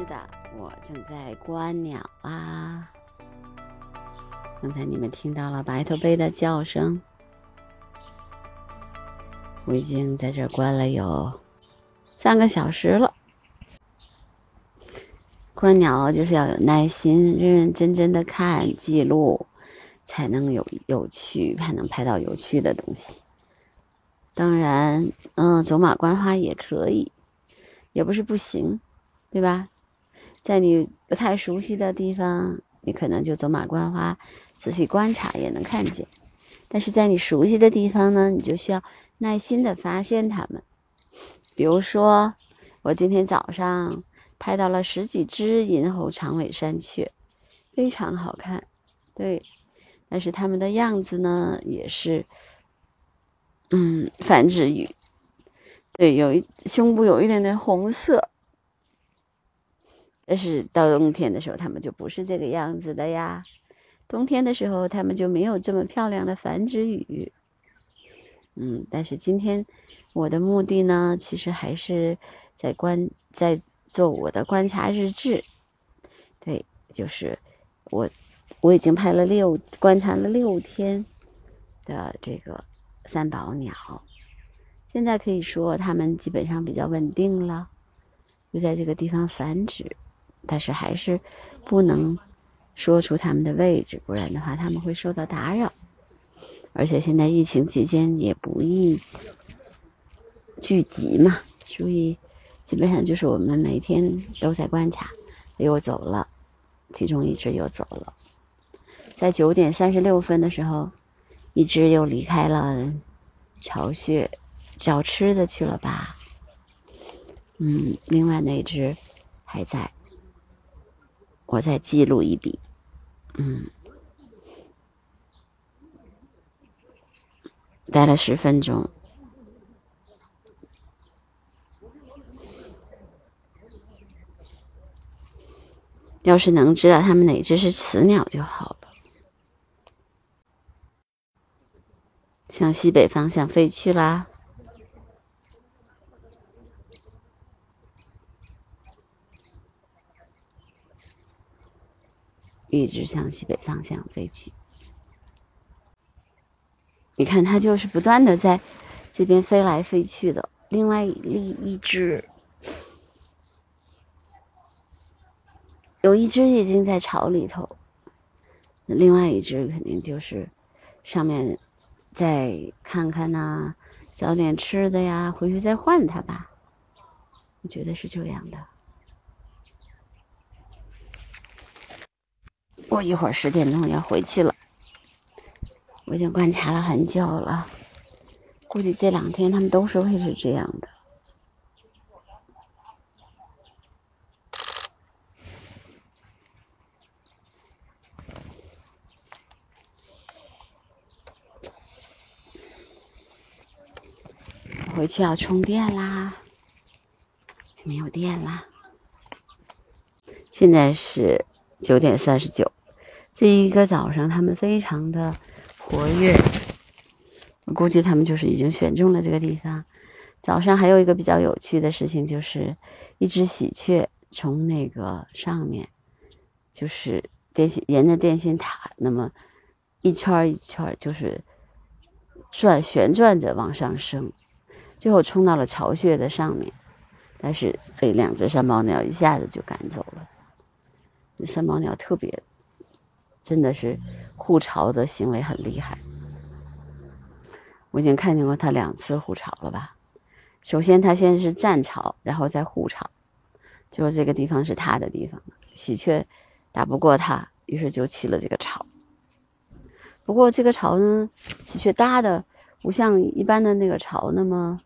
是的，我正在观鸟啊。刚才你们听到了白头鹎的叫声，我已经在这观了有三个小时了。观鸟就是要有耐心，认认真真的看记录，才能有有趣，才能拍到有趣的东西。当然，嗯，走马观花也可以，也不是不行，对吧？在你不太熟悉的地方，你可能就走马观花，仔细观察也能看见；但是在你熟悉的地方呢，你就需要耐心的发现它们。比如说，我今天早上。拍到了十几只银喉长尾山雀，非常好看。对，但是它们的样子呢，也是，嗯，繁殖羽。对，有一胸部有一点点红色，但是到冬天的时候，它们就不是这个样子的呀。冬天的时候，它们就没有这么漂亮的繁殖羽。嗯，但是今天我的目的呢，其实还是在观在。做我的观察日志，对，就是我我已经拍了六观察了六天的这个三宝鸟，现在可以说它们基本上比较稳定了，就在这个地方繁殖，但是还是不能说出它们的位置，不然的话它们会受到打扰，而且现在疫情期间也不易聚集嘛，所以。基本上就是我们每天都在观察，又走了，其中一只又走了。在九点三十六分的时候，一只又离开了巢穴，找吃的去了吧？嗯，另外那只还在，我再记录一笔。嗯，待了十分钟。要是能知道它们哪只是雌鸟就好了。向西北方向飞去啦，一直向西北方向飞去。你看，它就是不断的在这边飞来飞去的。另外一一只。有一只已经在巢里头，另外一只肯定就是上面再看看呐，找点吃的呀，回去再换它吧。我觉得是这样的。我一会儿十点钟要回去了，我已经观察了很久了，估计这两天他们都是会是这样的。回去要充电啦，就没有电啦。现在是九点三十九，这一个早上他们非常的活跃，我估计他们就是已经选中了这个地方。早上还有一个比较有趣的事情，就是一只喜鹊从那个上面，就是电线沿着电线塔，那么一圈一圈就是转旋转着往上升。最后冲到了巢穴的上面，但是被两只山猫鸟一下子就赶走了。山猫鸟特别，真的是护巢的行为很厉害。我已经看见过它两次护巢了吧？首先它先是站巢，然后再护巢，就说这个地方是它的地方。喜鹊打不过它，于是就起了这个巢。不过这个巢呢，喜鹊搭的不像一般的那个巢那么。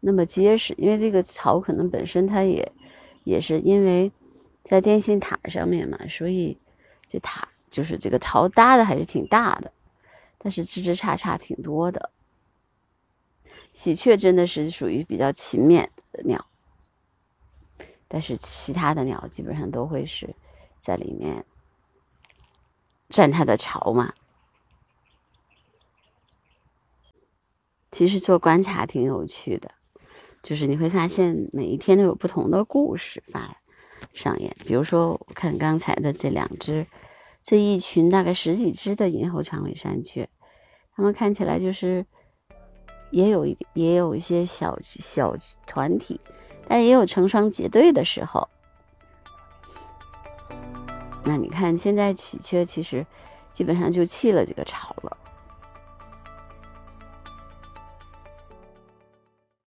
那么结实，因为这个巢可能本身它也也是因为在电信塔上面嘛，所以这塔就是这个巢搭的还是挺大的，但是枝枝杈杈挺多的。喜鹊真的是属于比较勤勉的鸟，但是其他的鸟基本上都会是在里面占它的巢嘛。其实做观察挺有趣的。就是你会发现每一天都有不同的故事发上演。比如说，我看刚才的这两只，这一群大概十几只的银喉长尾山雀，它们看起来就是也有一也有一些小小团体，但也有成双结对的时候。那你看，现在喜鹊其实基本上就弃了这个巢了。